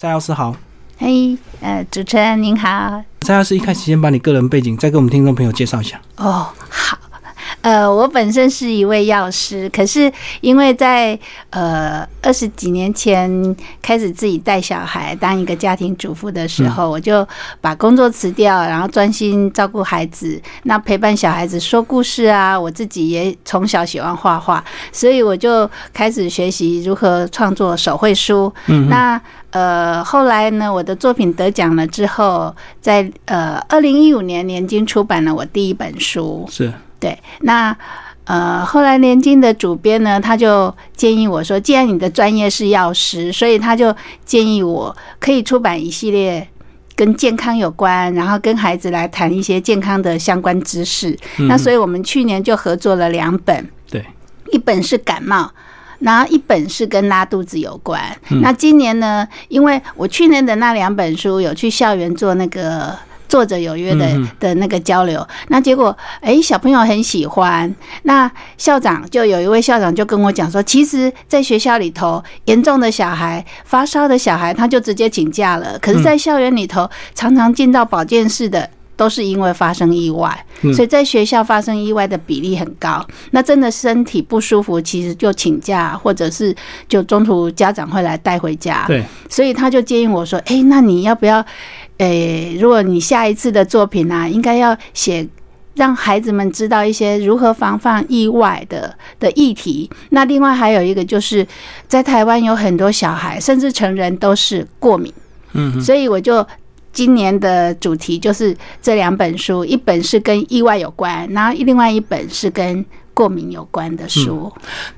蔡老师好，嘿，呃，主持人您好。蔡老师一开始先把你个人背景再给我们听众朋友介绍一下。哦，好。呃，我本身是一位药师，可是因为在呃二十几年前开始自己带小孩当一个家庭主妇的时候，我就把工作辞掉，然后专心照顾孩子，那陪伴小孩子说故事啊。我自己也从小喜欢画画，所以我就开始学习如何创作手绘书。嗯，那呃后来呢，我的作品得奖了之后，在呃二零一五年年经出版了我第一本书。是。对，那呃，后来连经的主编呢，他就建议我说，既然你的专业是药师，所以他就建议我可以出版一系列跟健康有关，然后跟孩子来谈一些健康的相关知识。那所以我们去年就合作了两本，对，一本是感冒，然后一本是跟拉肚子有关。那今年呢，因为我去年的那两本书有去校园做那个。作者有约的的那个交流，那结果哎，小朋友很喜欢。那校长就有一位校长就跟我讲说，其实，在学校里头，严重的小孩、发烧的小孩，他就直接请假了。可是，在校园里头，常常进到保健室的，都是因为发生意外。所以在学校发生意外的比例很高。那真的身体不舒服，其实就请假，或者是就中途家长会来带回家。对，所以他就建议我说，哎，那你要不要？诶，如果你下一次的作品啊，应该要写让孩子们知道一些如何防范意外的的议题。那另外还有一个就是，在台湾有很多小孩甚至成人都是过敏，嗯，所以我就今年的主题就是这两本书，一本是跟意外有关，然后另外一本是跟。过敏有关的书，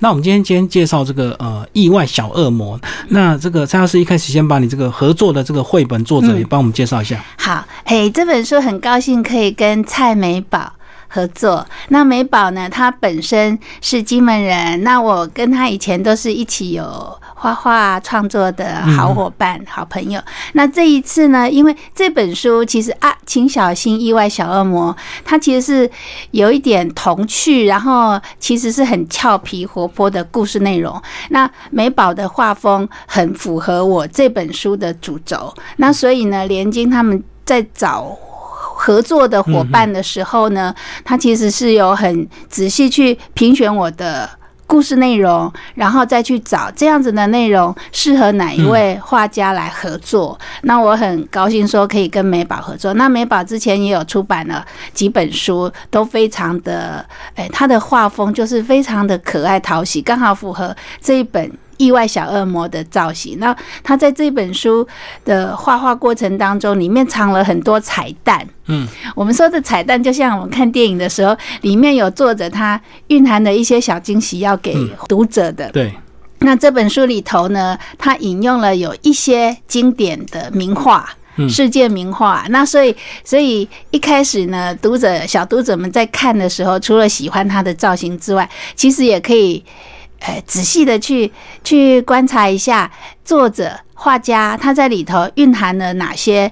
那我们今天今天介绍这个呃意外小恶魔。那这个蔡老师一开始先把你这个合作的这个绘本作者也帮我们介绍一下。好，哎，这本书很高兴可以跟蔡美宝。合作，那美宝呢？她本身是金门人，那我跟她以前都是一起有画画创作的好伙伴、好朋友。那这一次呢？因为这本书其实啊，请小心意外小恶魔，它其实是有一点童趣，然后其实是很俏皮活泼的故事内容。那美宝的画风很符合我这本书的主轴，那所以呢，连金他们在找。合作的伙伴的时候呢，他其实是有很仔细去评选我的故事内容，然后再去找这样子的内容适合哪一位画家来合作。那我很高兴说可以跟美宝合作。那美宝之前也有出版了几本书，都非常的，哎，他的画风就是非常的可爱讨喜，刚好符合这一本。意外小恶魔的造型，那他在这本书的画画过程当中，里面藏了很多彩蛋。嗯，我们说的彩蛋，就像我们看电影的时候，里面有作者他蕴含的一些小惊喜要给读者的。对，那这本书里头呢，他引用了有一些经典的名画，世界名画。那所以，所以一开始呢，读者小读者们在看的时候，除了喜欢他的造型之外，其实也可以。哎，仔细的去去观察一下作者画家他在里头蕴含了哪些。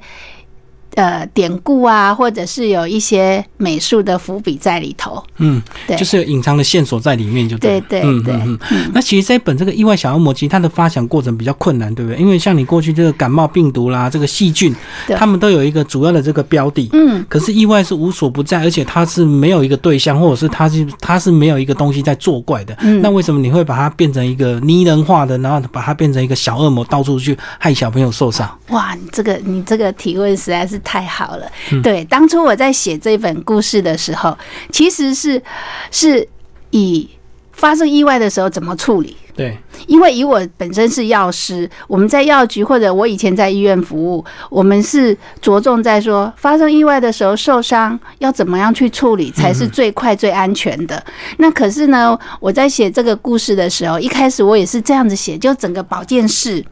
呃，典故啊，或者是有一些美术的伏笔在里头，嗯，对，就是有隐藏的线索在里面，就对，对，对，嗯嗯。那其实这本这个意外小恶魔，其实它的发想过程比较困难，对不对？因为像你过去这个感冒病毒啦，这个细菌，他们都有一个主要的这个标的，嗯，可是意外是无所不在，而且它是没有一个对象，或者是它是它是没有一个东西在作怪的，嗯，那为什么你会把它变成一个拟人化的，然后把它变成一个小恶魔，到处去害小朋友受伤？哇，你这个你这个提问实在是。太好了，对，当初我在写这本故事的时候，其实是是以发生意外的时候怎么处理。对，因为以我本身是药师，我们在药局或者我以前在医院服务，我们是着重在说发生意外的时候受伤要怎么样去处理才是最快最安全的。那可是呢，我在写这个故事的时候，一开始我也是这样子写，就整个保健室。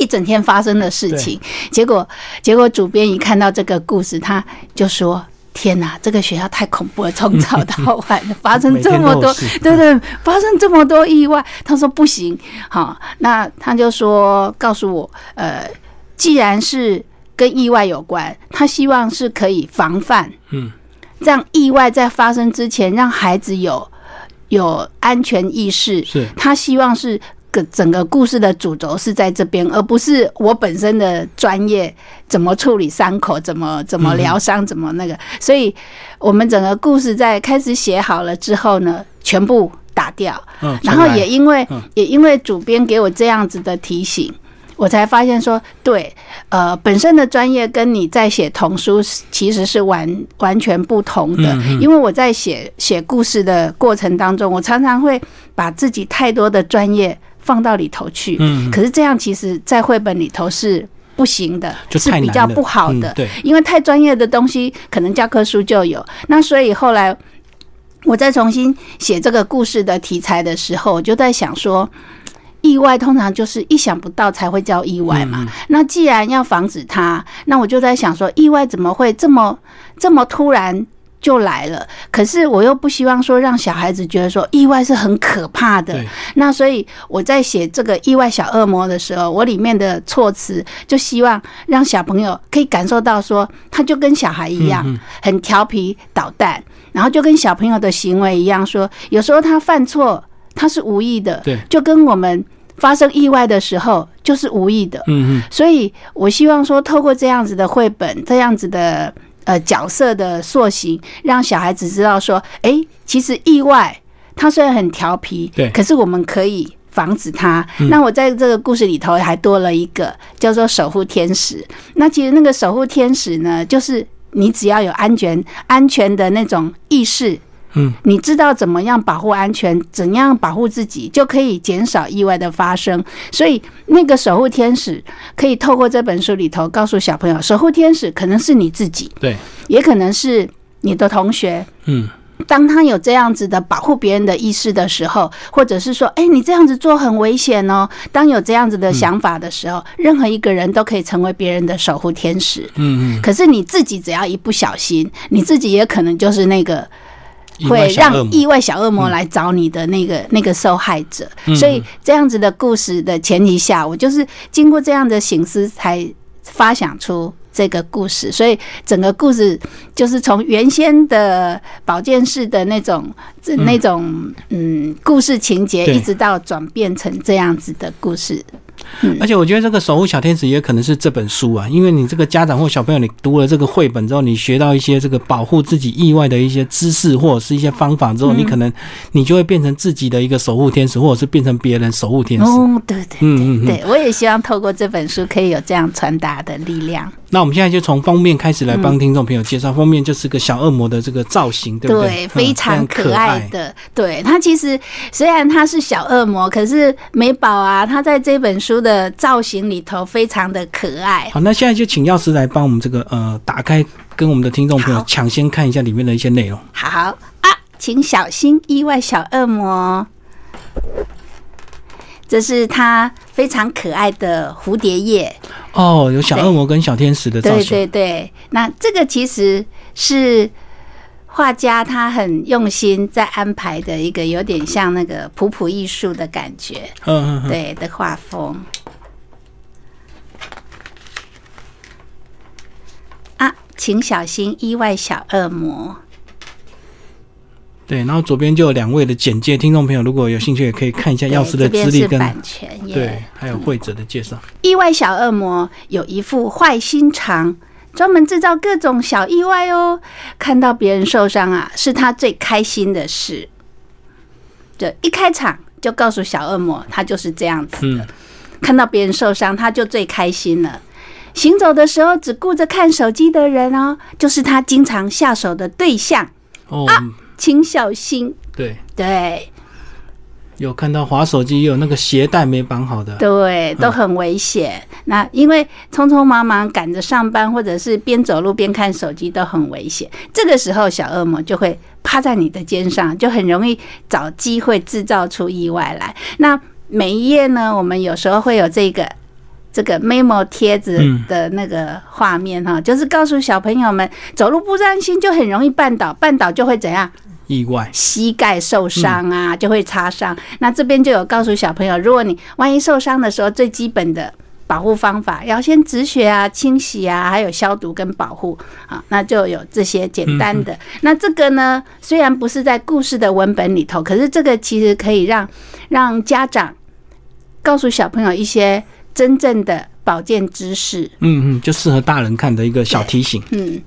一整天发生的事情，结果结果主编一看到这个故事，他就说：“天哪，这个学校太恐怖了，从早到晚发生这么多，对对，发生这么多意外。”他说：“不行，好，那他就说告诉我，呃，既然是跟意外有关，他希望是可以防范，嗯，这样意外在发生之前，让孩子有有安全意识，是他希望是。”个整个故事的主轴是在这边，而不是我本身的专业怎么处理伤口，怎么怎么疗伤，怎么那个。所以，我们整个故事在开始写好了之后呢，全部打掉。嗯，然后也因为也因为主编给我这样子的提醒。我才发现说，对，呃，本身的专业跟你在写童书其实是完完全不同的。因为我在写写故事的过程当中，我常常会把自己太多的专业放到里头去。嗯，可是这样其实，在绘本里头是不行的，是比较不好的。对，因为太专业的东西，可能教科书就有。那所以后来我再重新写这个故事的题材的时候，我就在想说。意外通常就是意想不到才会叫意外嘛。那既然要防止它，那我就在想说，意外怎么会这么这么突然就来了？可是我又不希望说让小孩子觉得说意外是很可怕的。那所以我在写这个意外小恶魔的时候，我里面的措辞就希望让小朋友可以感受到说，他就跟小孩一样，很调皮捣蛋，然后就跟小朋友的行为一样，说有时候他犯错。他是无意的，对，就跟我们发生意外的时候就是无意的，嗯嗯。所以我希望说，透过这样子的绘本，这样子的呃角色的塑形，让小孩子知道说，哎，其实意外他虽然很调皮，对，可是我们可以防止他。那我在这个故事里头还多了一个叫做守护天使。那其实那个守护天使呢，就是你只要有安全安全的那种意识。嗯，你知道怎么样保护安全，怎样保护自己，就可以减少意外的发生。所以，那个守护天使可以透过这本书里头告诉小朋友，守护天使可能是你自己，对，也可能是你的同学。嗯，当他有这样子的保护别人的意识的时候，或者是说，哎，你这样子做很危险哦。当有这样子的想法的时候，任何一个人都可以成为别人的守护天使。嗯嗯。可是你自己只要一不小心，你自己也可能就是那个。会让意外小恶魔来找你的那个那个受害者，所以这样子的故事的前提下，我就是经过这样的醒思才发想出这个故事，所以整个故事就是从原先的保健室的那种那种嗯故事情节，一直到转变成这样子的故事。而且我觉得这个守护小天使也可能是这本书啊，因为你这个家长或小朋友，你读了这个绘本之后，你学到一些这个保护自己意外的一些知识或者是一些方法之后，你可能你就会变成自己的一个守护天使，或者是变成别人守护天使。哦，对对，嗯嗯对，我也希望透过这本书可以有这样传达的力量。那我们现在就从封面开始来帮听众朋友介绍，封面就是个小恶魔的这个造型，对不对？对，非常可爱的。对，它其实虽然它是小恶魔，可是美宝啊，它在这本书的造型里头非常的可爱。好，那现在就请药师来帮我们这个呃打开，跟我们的听众朋友抢先看一下里面的一些内容。好啊，请小心意外小恶魔。这是它非常可爱的蝴蝶叶哦，有小恶魔跟小天使的造型。对对对，那这个其实是画家他很用心在安排的一个，有点像那个普普艺术的感觉。嗯嗯，对的画风。啊，请小心意外小恶魔。对，然后左边就有两位的简介，听众朋友如果有兴趣，也可以看一下药师的资历跟版权，对，还有会者的介绍。意外小恶魔有一副坏心肠，专门制造各种小意外哦。看到别人受伤啊，是他最开心的事。这一开场就告诉小恶魔，他就是这样子的。看到别人受伤，他就最开心了。行走的时候只顾着看手机的人哦，就是他经常下手的对象哦。请小心。对对，有看到滑手机，也有那个鞋带没绑好的，对，都很危险。那因为匆匆忙忙赶着上班，或者是边走路边看手机，都很危险。这个时候，小恶魔就会趴在你的肩上，就很容易找机会制造出意外来。那每一页呢，我们有时候会有这个这个 memo 贴子的那个画面哈，就是告诉小朋友们，走路不专心就很容易绊倒，绊倒就会怎样？意外，膝盖受伤啊，就会擦伤。那这边就有告诉小朋友，如果你万一受伤的时候，最基本的保护方法要先止血啊、清洗啊，还有消毒跟保护啊，那就有这些简单的。那这个呢，虽然不是在故事的文本里头，可是这个其实可以让让家长告诉小朋友一些真正的保健知识。嗯嗯，就适合大人看的一个小提醒。嗯。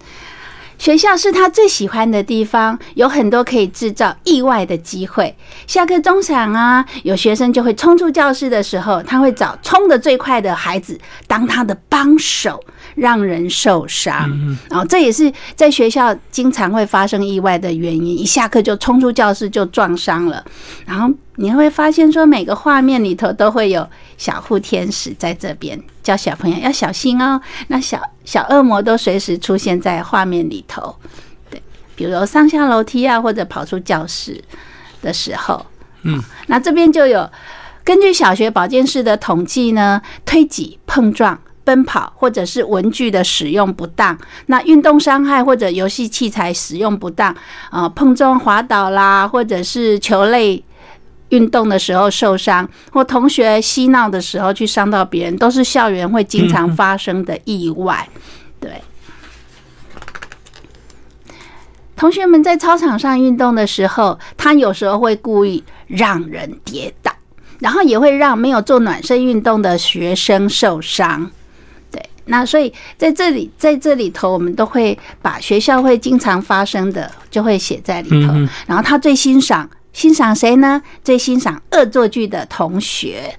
学校是他最喜欢的地方，有很多可以制造意外的机会。下课钟响啊，有学生就会冲出教室的时候，他会找冲得最快的孩子当他的帮手，让人受伤。然后这也是在学校经常会发生意外的原因，一下课就冲出教室就撞伤了。然后。你会发现，说每个画面里头都会有小护天使在这边教小朋友要小心哦。那小小恶魔都随时出现在画面里头，对，比如上下楼梯啊，或者跑出教室的时候，嗯，那这边就有根据小学保健室的统计呢，推挤、碰撞、奔跑，或者是文具的使用不当，那运动伤害或者游戏器材使用不当啊，碰撞滑倒啦，或者是球类。运动的时候受伤，或同学嬉闹的时候去伤到别人，都是校园会经常发生的意外。对，同学们在操场上运动的时候，他有时候会故意让人跌倒，然后也会让没有做暖身运动的学生受伤。对，那所以在这里，在这里头，我们都会把学校会经常发生的就会写在里头。然后他最欣赏。欣赏谁呢？最欣赏恶作剧的同学。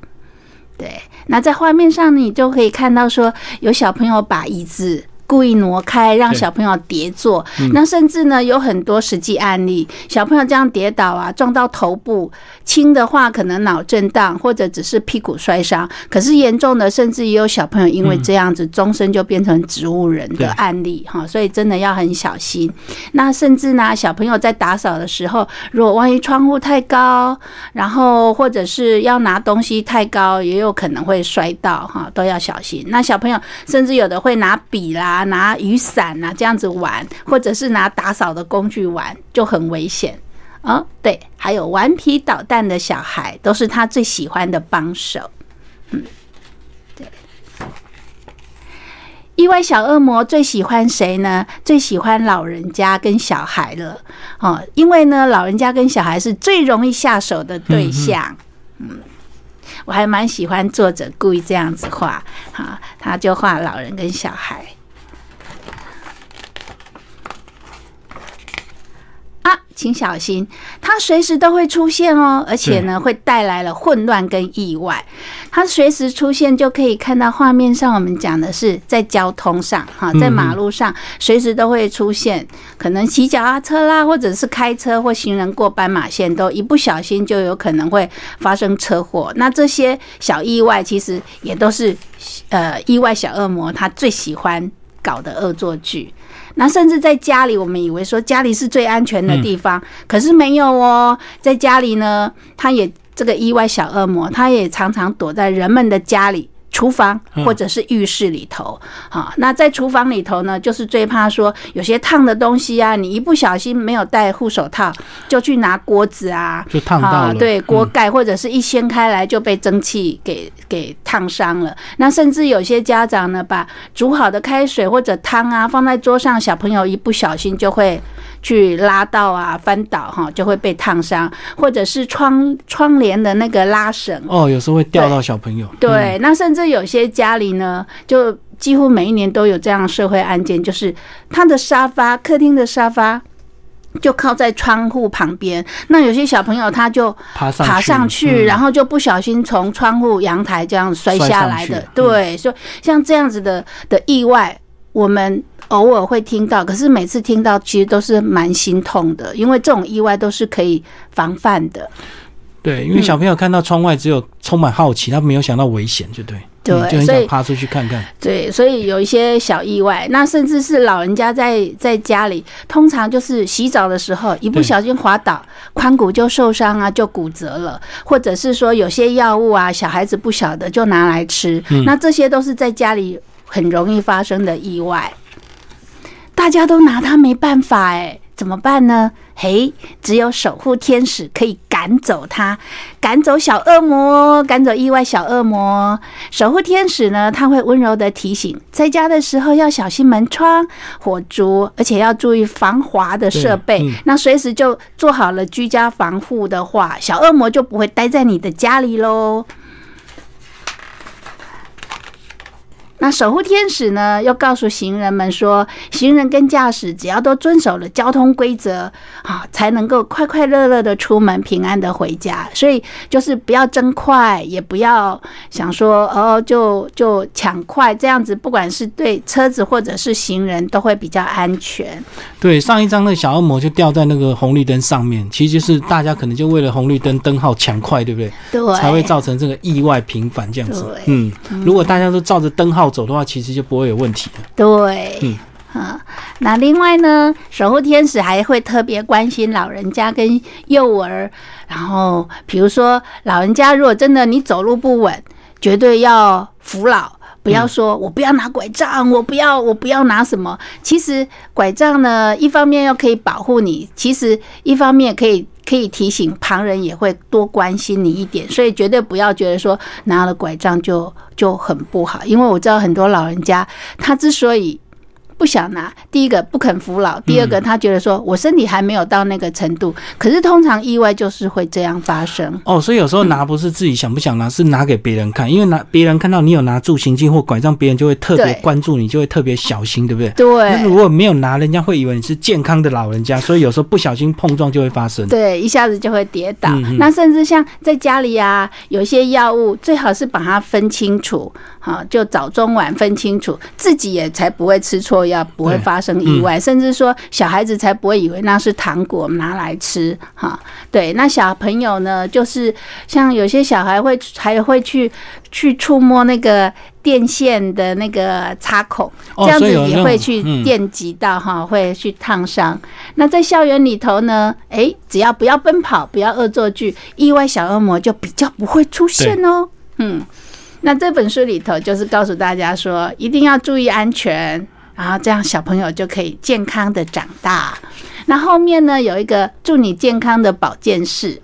对，那在画面上你就可以看到，说有小朋友把椅子。故意挪开，让小朋友跌坐。那甚至呢，有很多实际案例，小朋友这样跌倒啊，撞到头部，轻的话可能脑震荡，或者只是屁股摔伤。可是严重的，甚至也有小朋友因为这样子，终身就变成植物人的案例哈。所以真的要很小心。那甚至呢，小朋友在打扫的时候，如果万一窗户太高，然后或者是要拿东西太高，也有可能会摔到哈，都要小心。那小朋友甚至有的会拿笔啦。啊，拿雨伞啊，这样子玩，或者是拿打扫的工具玩，就很危险哦。对，还有顽皮捣蛋的小孩，都是他最喜欢的帮手。嗯，对。意外小恶魔最喜欢谁呢？最喜欢老人家跟小孩了。哦，因为呢，老人家跟小孩是最容易下手的对象。嗯。我还蛮喜欢作者故意这样子画，哈，他就画老人跟小孩。请小心，它随时都会出现哦，而且呢，会带来了混乱跟意外。它随时出现，就可以看到画面上，我们讲的是在交通上，哈，在马路上随时都会出现，可能骑脚踏车啦，或者是开车或行人过斑马线，都一不小心就有可能会发生车祸。那这些小意外，其实也都是呃意外小恶魔他最喜欢搞的恶作剧。那甚至在家里，我们以为说家里是最安全的地方，可是没有哦。在家里呢，他也这个意外小恶魔，他也常常躲在人们的家里。厨房或者是浴室里头，好，那在厨房里头呢，就是最怕说有些烫的东西啊，你一不小心没有戴护手套，就去拿锅子啊，就烫到了，对，锅盖或者是一掀开来就被蒸汽给给烫伤了。那甚至有些家长呢，把煮好的开水或者汤啊放在桌上，小朋友一不小心就会。去拉到啊，翻倒哈，就会被烫伤，或者是窗窗帘的那个拉绳哦，有时候会掉到小朋友。对，那甚至有些家里呢，就几乎每一年都有这样社会案件，就是他的沙发，客厅的沙发就靠在窗户旁边，那有些小朋友他就爬上爬上去，然后就不小心从窗户阳台这样摔下来的。对，所以像这样子的的意外，我们。偶尔会听到，可是每次听到其实都是蛮心痛的，因为这种意外都是可以防范的。对，因为小朋友看到窗外只有充满好奇，他没有想到危险，就对，对，就很想爬出去看看。对，所以有一些小意外，那甚至是老人家在在家里，通常就是洗澡的时候一不小心滑倒，髋骨就受伤啊，就骨折了，或者是说有些药物啊，小孩子不晓得就拿来吃，那这些都是在家里很容易发生的意外。大家都拿他没办法哎，怎么办呢？嘿，只有守护天使可以赶走他，赶走小恶魔，赶走意外小恶魔。守护天使呢，他会温柔的提醒，在家的时候要小心门窗、火烛，而且要注意防滑的设备。那随时就做好了居家防护的话，小恶魔就不会待在你的家里喽。那守护天使呢，又告诉行人们说，行人跟驾驶只要都遵守了交通规则啊，才能够快快乐乐的出门，平安的回家。所以就是不要争快，也不要想说哦，就就抢快这样子，不管是对车子或者是行人，都会比较安全。对，上一张那个小恶魔就掉在那个红绿灯上面，其实就是大家可能就为了红绿灯灯号抢快，对不对？对，才会造成这个意外频繁这样子。嗯，如果大家都照着灯号走的话，其实就不会有问题了。对，嗯。啊，那另外呢，守护天使还会特别关心老人家跟幼儿。然后，比如说老人家如果真的你走路不稳，绝对要扶老，不要说我不要拿拐杖，我不要我不要拿什么。其实拐杖呢，一方面又可以保护你，其实一方面可以可以提醒旁人也会多关心你一点。所以绝对不要觉得说拿了拐杖就就很不好，因为我知道很多老人家他之所以。不想拿，第一个不肯服老，第二个他觉得说我身体还没有到那个程度。可是通常意外就是会这样发生哦，所以有时候拿不是自己想不想拿，是拿给别人看，因为拿别人看到你有拿助行器或拐杖，别人就会特别关注你，就会特别小心，对不对？对。那如果没有拿，人家会以为你是健康的老人家，所以有时候不小心碰撞就会发生。对，一下子就会跌倒。那甚至像在家里啊，有些药物最好是把它分清楚，好，就早中晚分清楚，自己也才不会吃错。要不会发生意外，甚至说小孩子才不会以为那是糖果拿来吃哈。对，那小朋友呢，就是像有些小孩会还会去去触摸那个电线的那个插孔，这样子也会去电击到哈，会去烫伤。那在校园里头呢，哎，只要不要奔跑，不要恶作剧，意外小恶魔就比较不会出现哦。嗯，那这本书里头就是告诉大家说，一定要注意安全。然后这样小朋友就可以健康的长大。那后面呢有一个祝你健康的保健室。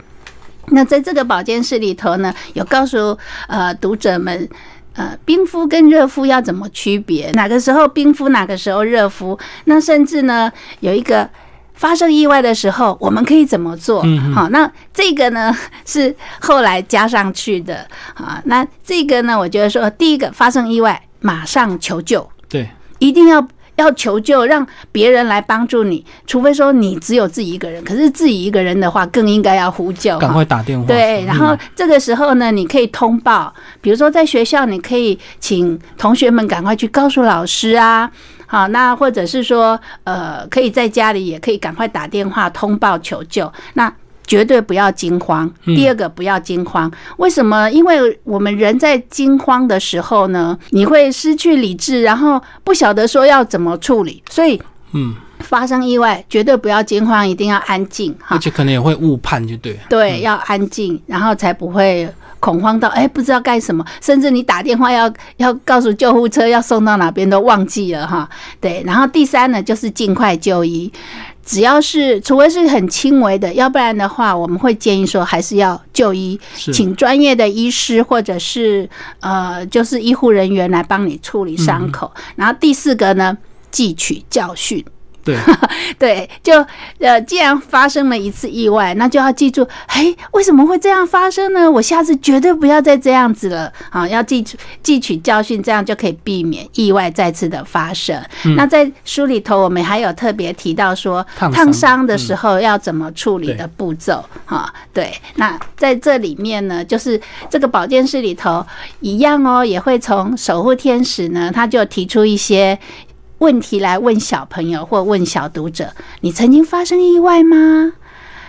那在这个保健室里头呢，有告诉呃读者们，呃冰敷跟热敷要怎么区别，哪个时候冰敷，哪个时候热敷。那甚至呢有一个发生意外的时候，我们可以怎么做？好，那这个呢是后来加上去的啊。那这个呢，我觉得说第一个发生意外，马上求救。对。一定要要求救，让别人来帮助你。除非说你只有自己一个人，可是自己一个人的话，更应该要呼救，赶快打电话。对，然后这个时候呢，你可以通报，比如说在学校，你可以请同学们赶快去告诉老师啊。好，那或者是说，呃，可以在家里也可以赶快打电话通报求救。那绝对不要惊慌。第二个，不要惊慌。为什么？因为我们人在惊慌的时候呢，你会失去理智，然后不晓得说要怎么处理。所以，嗯，发生意外，绝对不要惊慌，一定要安静。而且可能也会误判，就对。对，要安静，然后才不会恐慌到哎，不知道干什么，甚至你打电话要要告诉救护车要送到哪边都忘记了哈。对，然后第三呢，就是尽快就医。只要是，除非是很轻微的，要不然的话，我们会建议说还是要就医，请专业的医师或者是呃，就是医护人员来帮你处理伤口。然后第四个呢，汲取教训。对 对，就呃，既然发生了一次意外，那就要记住，哎，为什么会这样发生呢？我下次绝对不要再这样子了啊！要记住汲取教训，这样就可以避免意外再次的发生。那在书里头，我们还有特别提到说，烫伤的时候要怎么处理的步骤哈。对，那在这里面呢，就是这个保健室里头一样哦，也会从守护天使呢，他就提出一些。问题来问小朋友或问小读者：你曾经发生意外吗？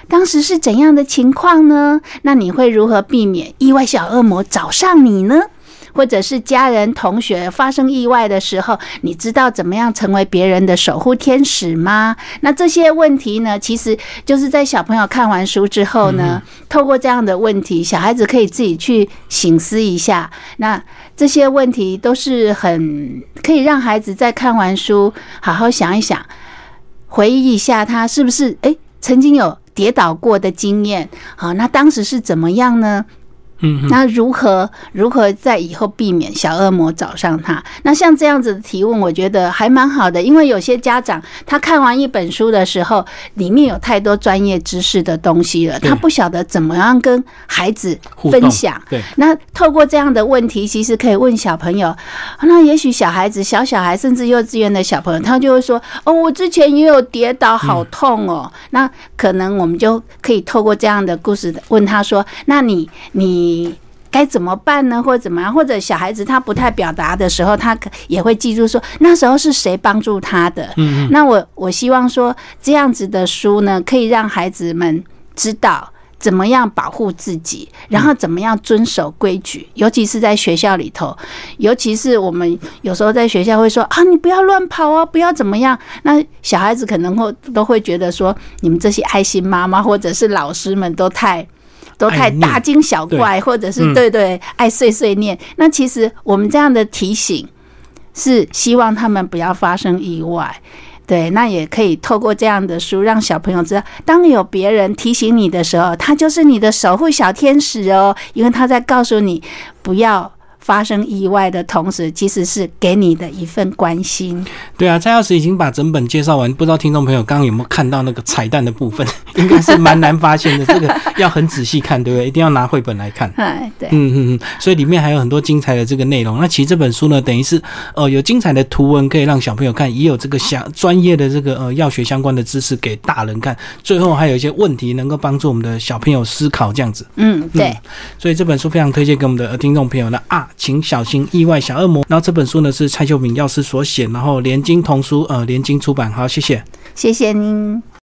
当时是怎样的情况呢？那你会如何避免意外小恶魔找上你呢？或者是家人、同学发生意外的时候，你知道怎么样成为别人的守护天使吗？那这些问题呢，其实就是在小朋友看完书之后呢，透过这样的问题，小孩子可以自己去醒思一下。那这些问题都是很可以让孩子在看完书好好想一想，回忆一下他是不是诶曾经有跌倒过的经验？好，那当时是怎么样呢？嗯，那如何如何在以后避免小恶魔找上他？那像这样子的提问，我觉得还蛮好的，因为有些家长他看完一本书的时候，里面有太多专业知识的东西了，他不晓得怎么样跟孩子分享。对，那透过这样的问题，其实可以问小朋友。那也许小孩子、小小孩，甚至幼稚园的小朋友，他就会说：“哦，我之前也有跌倒，好痛哦。”那可能我们就可以透过这样的故事问他说：“那你你？”你该怎么办呢？或者怎么样？或者小孩子他不太表达的时候，他可也会记住说那时候是谁帮助他的。嗯嗯。那我我希望说这样子的书呢，可以让孩子们知道怎么样保护自己，然后怎么样遵守规矩，尤其是在学校里头，尤其是我们有时候在学校会说啊，你不要乱跑啊，不要怎么样。那小孩子可能会都会觉得说，你们这些爱心妈妈或者是老师们都太。都太大惊小怪，或者是对对爱碎碎念。那其实我们这样的提醒是希望他们不要发生意外。对，那也可以透过这样的书，让小朋友知道，当有别人提醒你的时候，他就是你的守护小天使哦，因为他在告诉你不要。发生意外的同时，其实是给你的一份关心。对啊，蔡老师已经把整本介绍完，不知道听众朋友刚刚有没有看到那个彩蛋的部分？应该是蛮难发现的，这个要很仔细看，对不对？一定要拿绘本来看。哎，对，嗯嗯嗯，所以里面还有很多精彩的这个内容。那其实这本书呢，等于是呃有精彩的图文可以让小朋友看，也有这个相专业的这个呃药学相关的知识给大人看。最后还有一些问题能够帮助我们的小朋友思考，这样子。嗯，对。所以这本书非常推荐给我们的听众朋友呢啊。请小心意外小恶魔。然后这本书呢是蔡秀敏药师所写，然后连经童书呃连经出版。好，谢谢，谢谢您。